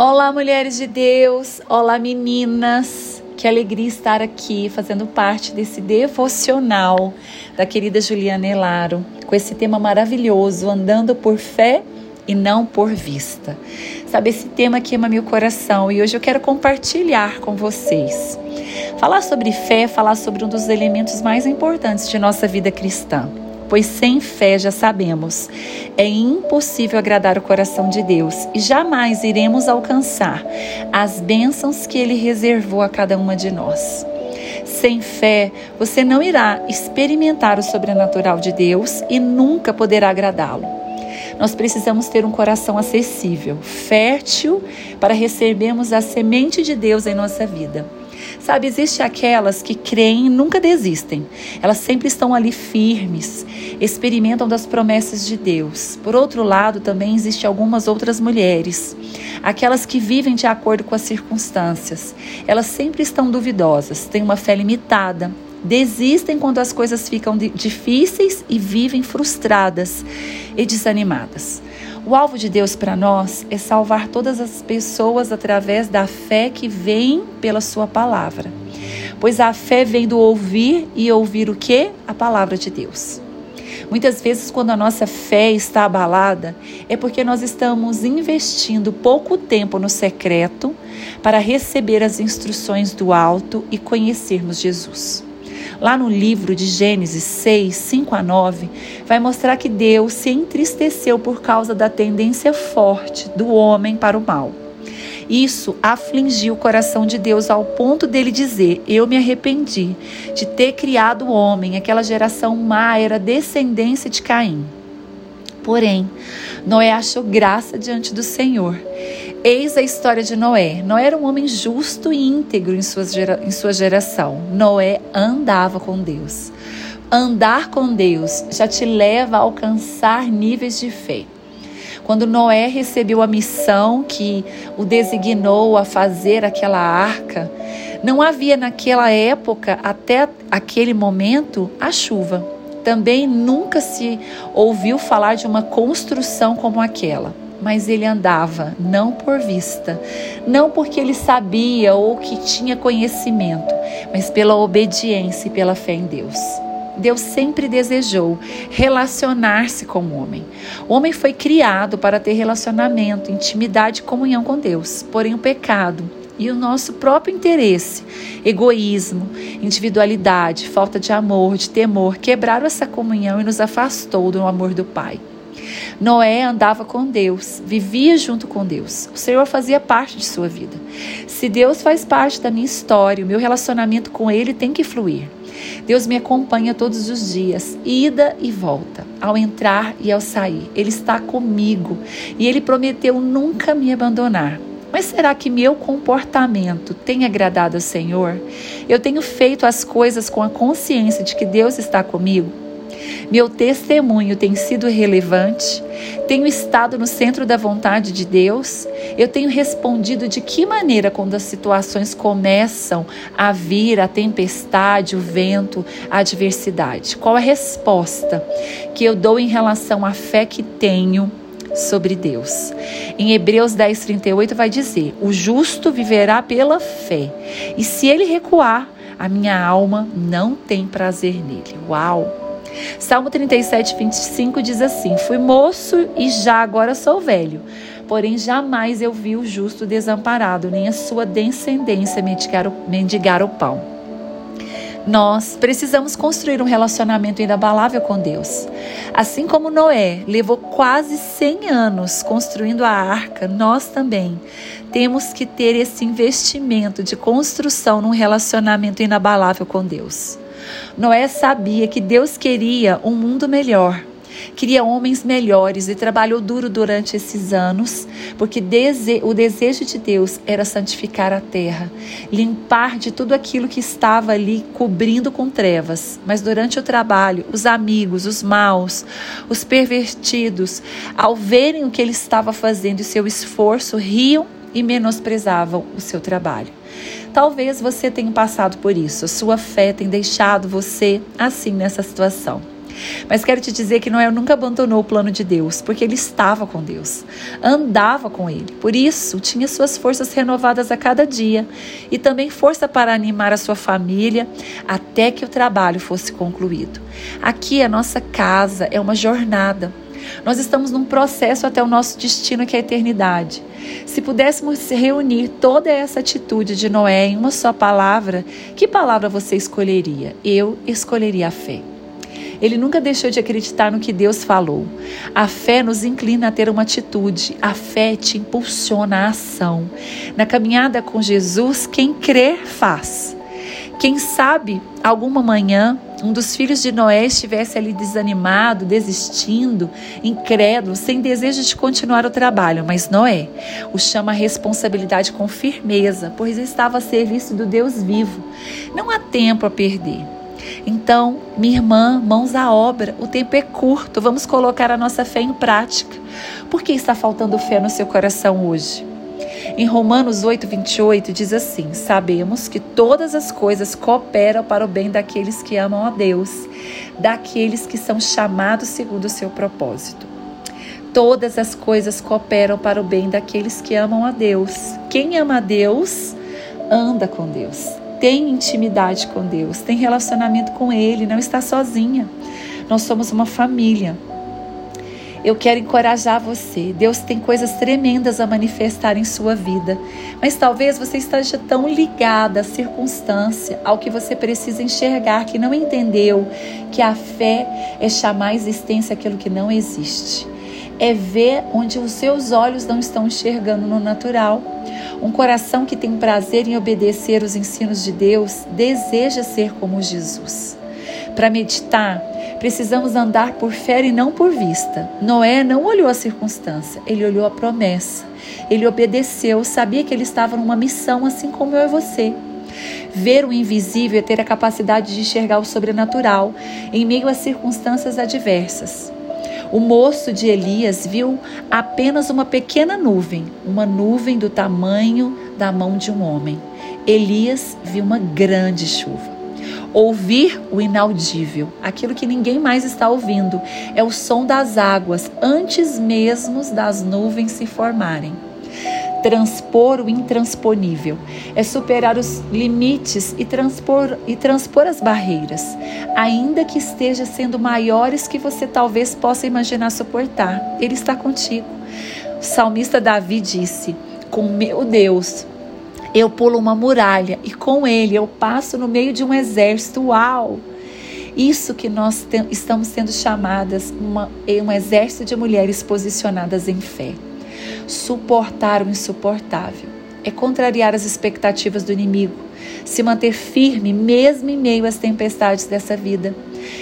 Olá, mulheres de Deus! Olá, meninas! Que alegria estar aqui fazendo parte desse devocional da querida Juliana Elaro, com esse tema maravilhoso, andando por fé e não por vista. Sabe, esse tema queima meu coração e hoje eu quero compartilhar com vocês. Falar sobre fé, falar sobre um dos elementos mais importantes de nossa vida cristã pois sem fé já sabemos, é impossível agradar o coração de Deus e jamais iremos alcançar as bênçãos que Ele reservou a cada uma de nós. Sem fé, você não irá experimentar o sobrenatural de Deus e nunca poderá agradá-lo. Nós precisamos ter um coração acessível, fértil, para recebermos a semente de Deus em nossa vida. Sabe, existe aquelas que creem e nunca desistem. Elas sempre estão ali firmes, experimentam das promessas de Deus. Por outro lado, também existe algumas outras mulheres, aquelas que vivem de acordo com as circunstâncias. Elas sempre estão duvidosas, têm uma fé limitada, desistem quando as coisas ficam difíceis e vivem frustradas e desanimadas. O alvo de Deus para nós é salvar todas as pessoas através da fé que vem pela Sua palavra. Pois a fé vem do ouvir e ouvir o que? A palavra de Deus. Muitas vezes, quando a nossa fé está abalada, é porque nós estamos investindo pouco tempo no secreto para receber as instruções do alto e conhecermos Jesus. Lá no livro de Gênesis 6, 5 a 9, vai mostrar que Deus se entristeceu por causa da tendência forte do homem para o mal. Isso afligiu o coração de Deus ao ponto dele dizer: Eu me arrependi de ter criado o homem. Aquela geração má era descendência de Caim. Porém, Noé achou graça diante do Senhor. Eis a história de Noé. Noé era um homem justo e íntegro em sua, gera, em sua geração. Noé andava com Deus. Andar com Deus já te leva a alcançar níveis de fé. Quando Noé recebeu a missão que o designou a fazer aquela arca, não havia naquela época, até aquele momento, a chuva. Também nunca se ouviu falar de uma construção como aquela. Mas ele andava não por vista, não porque ele sabia ou que tinha conhecimento, mas pela obediência e pela fé em Deus. Deus sempre desejou relacionar-se com o homem. O homem foi criado para ter relacionamento, intimidade e comunhão com Deus. Porém, o pecado e o nosso próprio interesse, egoísmo, individualidade, falta de amor, de temor, quebraram essa comunhão e nos afastou do amor do Pai. Noé andava com Deus, vivia junto com Deus. O Senhor fazia parte de sua vida. Se Deus faz parte da minha história, o meu relacionamento com Ele tem que fluir. Deus me acompanha todos os dias, ida e volta, ao entrar e ao sair. Ele está comigo e ele prometeu nunca me abandonar. Mas será que meu comportamento tem agradado ao Senhor? Eu tenho feito as coisas com a consciência de que Deus está comigo? Meu testemunho tem sido relevante? Tenho estado no centro da vontade de Deus? Eu tenho respondido de que maneira quando as situações começam a vir a tempestade, o vento, a adversidade? Qual a resposta que eu dou em relação à fé que tenho? sobre Deus. Em Hebreus 10, 38 vai dizer: O justo viverá pela fé, e se ele recuar, a minha alma não tem prazer nele. Uau! Salmo 37, 25 diz assim: Fui moço e já agora sou velho. Porém, jamais eu vi o justo desamparado, nem a sua descendência mendigar o, mendigar o pão. Nós precisamos construir um relacionamento inabalável com Deus. Assim como Noé levou quase 100 anos construindo a arca, nós também temos que ter esse investimento de construção num relacionamento inabalável com Deus. Noé sabia que Deus queria um mundo melhor queria homens melhores e trabalhou duro durante esses anos, porque dese o desejo de Deus era santificar a terra, limpar de tudo aquilo que estava ali cobrindo com trevas. Mas durante o trabalho, os amigos, os maus, os pervertidos, ao verem o que ele estava fazendo e seu esforço, riam e menosprezavam o seu trabalho. Talvez você tenha passado por isso, a sua fé tem deixado você assim nessa situação. Mas quero te dizer que Noé nunca abandonou o plano de Deus, porque ele estava com Deus, andava com ele. Por isso, tinha suas forças renovadas a cada dia e também força para animar a sua família até que o trabalho fosse concluído. Aqui a nossa casa é uma jornada. Nós estamos num processo até o nosso destino, que é a eternidade. Se pudéssemos reunir toda essa atitude de Noé em uma só palavra, que palavra você escolheria? Eu escolheria a fé. Ele nunca deixou de acreditar no que Deus falou. A fé nos inclina a ter uma atitude. A fé te impulsiona a ação. Na caminhada com Jesus, quem crer faz. Quem sabe alguma manhã um dos filhos de Noé estivesse ali desanimado, desistindo, incrédulo, sem desejo de continuar o trabalho, mas Noé o chama a responsabilidade com firmeza, pois estava a serviço do Deus vivo. Não há tempo a perder. Então, minha irmã, mãos à obra, o tempo é curto, vamos colocar a nossa fé em prática. Por que está faltando fé no seu coração hoje? Em Romanos 8, 28 diz assim: Sabemos que todas as coisas cooperam para o bem daqueles que amam a Deus, daqueles que são chamados segundo o seu propósito. Todas as coisas cooperam para o bem daqueles que amam a Deus. Quem ama a Deus, anda com Deus, tem intimidade com Deus, tem relacionamento com Ele, não está sozinha. Nós somos uma família. Eu quero encorajar você. Deus tem coisas tremendas a manifestar em sua vida, mas talvez você esteja tão ligada à circunstância, ao que você precisa enxergar, que não entendeu que a fé é chamar à existência aquilo que não existe. É ver onde os seus olhos não estão enxergando no natural. Um coração que tem prazer em obedecer os ensinos de Deus deseja ser como Jesus. Para meditar, Precisamos andar por fé e não por vista. Noé não olhou a circunstância, ele olhou a promessa. Ele obedeceu, sabia que ele estava numa missão, assim como eu e você. Ver o invisível é ter a capacidade de enxergar o sobrenatural em meio às circunstâncias adversas. O moço de Elias viu apenas uma pequena nuvem, uma nuvem do tamanho da mão de um homem. Elias viu uma grande chuva. Ouvir o inaudível, aquilo que ninguém mais está ouvindo, é o som das águas antes mesmo das nuvens se formarem. Transpor o intransponível é superar os limites e transpor, e transpor as barreiras, ainda que esteja sendo maiores que você talvez possa imaginar suportar. Ele está contigo. O salmista Davi disse: Com meu Deus eu pulo uma muralha e com ele eu passo no meio de um exército. Uau! Isso que nós te, estamos sendo chamadas uma, um exército de mulheres posicionadas em fé. Suportar o insuportável é contrariar as expectativas do inimigo, se manter firme mesmo em meio às tempestades dessa vida.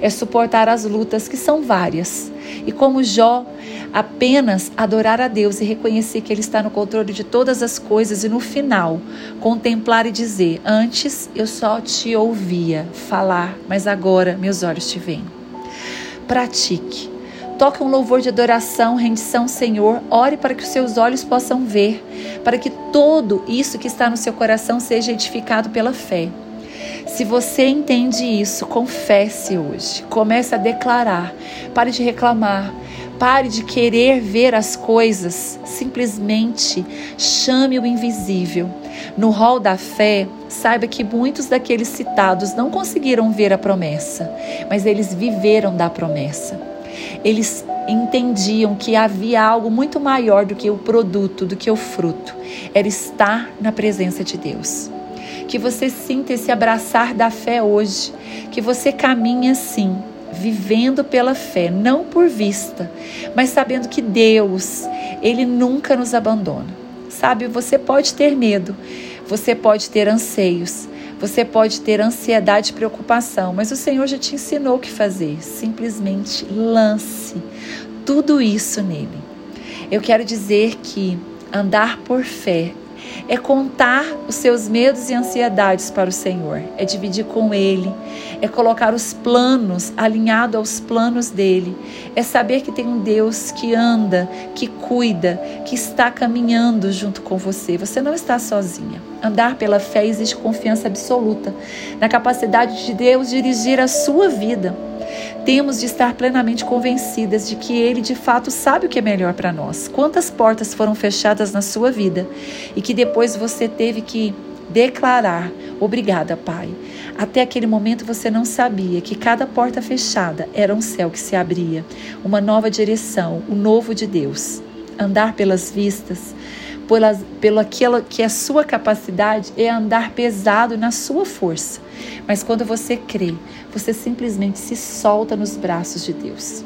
É suportar as lutas que são várias. E como Jó, apenas adorar a Deus e reconhecer que Ele está no controle de todas as coisas e no final contemplar e dizer: Antes eu só te ouvia falar, mas agora meus olhos te veem. Pratique. Toque um louvor de adoração, rendição, Senhor. Ore para que os seus olhos possam ver, para que tudo isso que está no seu coração seja edificado pela fé. Se você entende isso, confesse hoje. Comece a declarar. Pare de reclamar. Pare de querer ver as coisas, simplesmente chame o invisível. No rol da fé, saiba que muitos daqueles citados não conseguiram ver a promessa, mas eles viveram da promessa. Eles entendiam que havia algo muito maior do que o produto, do que o fruto, era estar na presença de Deus. Que você sinta esse abraçar da fé hoje, que você caminhe assim, vivendo pela fé, não por vista, mas sabendo que Deus, Ele nunca nos abandona. Sabe, você pode ter medo, você pode ter anseios, você pode ter ansiedade e preocupação, mas o Senhor já te ensinou o que fazer. Simplesmente lance tudo isso nele. Eu quero dizer que andar por fé é contar os seus medos e ansiedades para o Senhor, é dividir com Ele, é colocar os planos alinhado aos planos dele, é saber que tem um Deus que anda, que cuida, que está caminhando junto com você. Você não está sozinha. Andar pela fé existe confiança absoluta na capacidade de Deus dirigir a sua vida. Temos de estar plenamente convencidas de que Ele de fato sabe o que é melhor para nós. Quantas portas foram fechadas na sua vida e que depois você teve que declarar: Obrigada, Pai. Até aquele momento você não sabia que cada porta fechada era um céu que se abria, uma nova direção, o novo de Deus. Andar pelas vistas, pelas, pelo aquilo que é sua capacidade, é andar pesado na sua força. Mas quando você crê, você simplesmente se solta nos braços de Deus.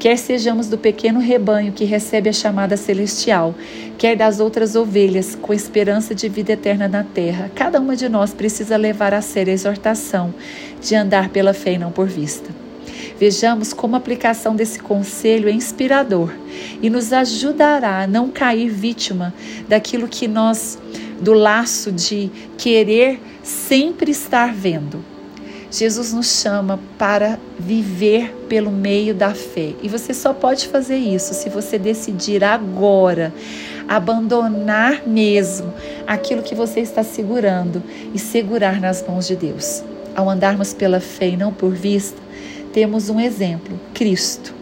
Quer sejamos do pequeno rebanho que recebe a chamada celestial, quer das outras ovelhas com esperança de vida eterna na terra, cada uma de nós precisa levar a sério a exortação de andar pela fé e não por vista. Vejamos como a aplicação desse conselho é inspirador e nos ajudará a não cair vítima daquilo que nós, do laço de querer sempre estar vendo. Jesus nos chama para viver pelo meio da fé. E você só pode fazer isso se você decidir agora abandonar mesmo aquilo que você está segurando e segurar nas mãos de Deus. Ao andarmos pela fé e não por vista, temos um exemplo: Cristo.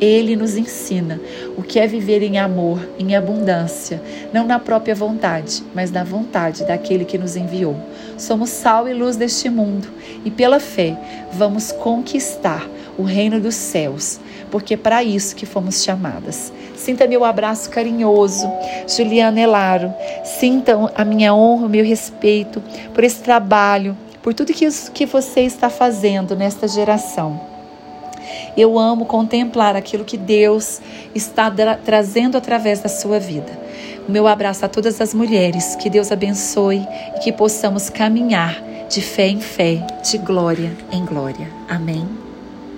Ele nos ensina o que é viver em amor, em abundância, não na própria vontade, mas na vontade daquele que nos enviou. Somos sal e luz deste mundo e, pela fé, vamos conquistar o reino dos céus, porque é para isso que fomos chamadas. Sinta meu abraço carinhoso, Juliana Elaro. Sinta a minha honra, o meu respeito por esse trabalho, por tudo que você está fazendo nesta geração. Eu amo contemplar aquilo que Deus está trazendo através da sua vida. O meu abraço a todas as mulheres, que Deus abençoe e que possamos caminhar de fé em fé, de glória em glória. Amém.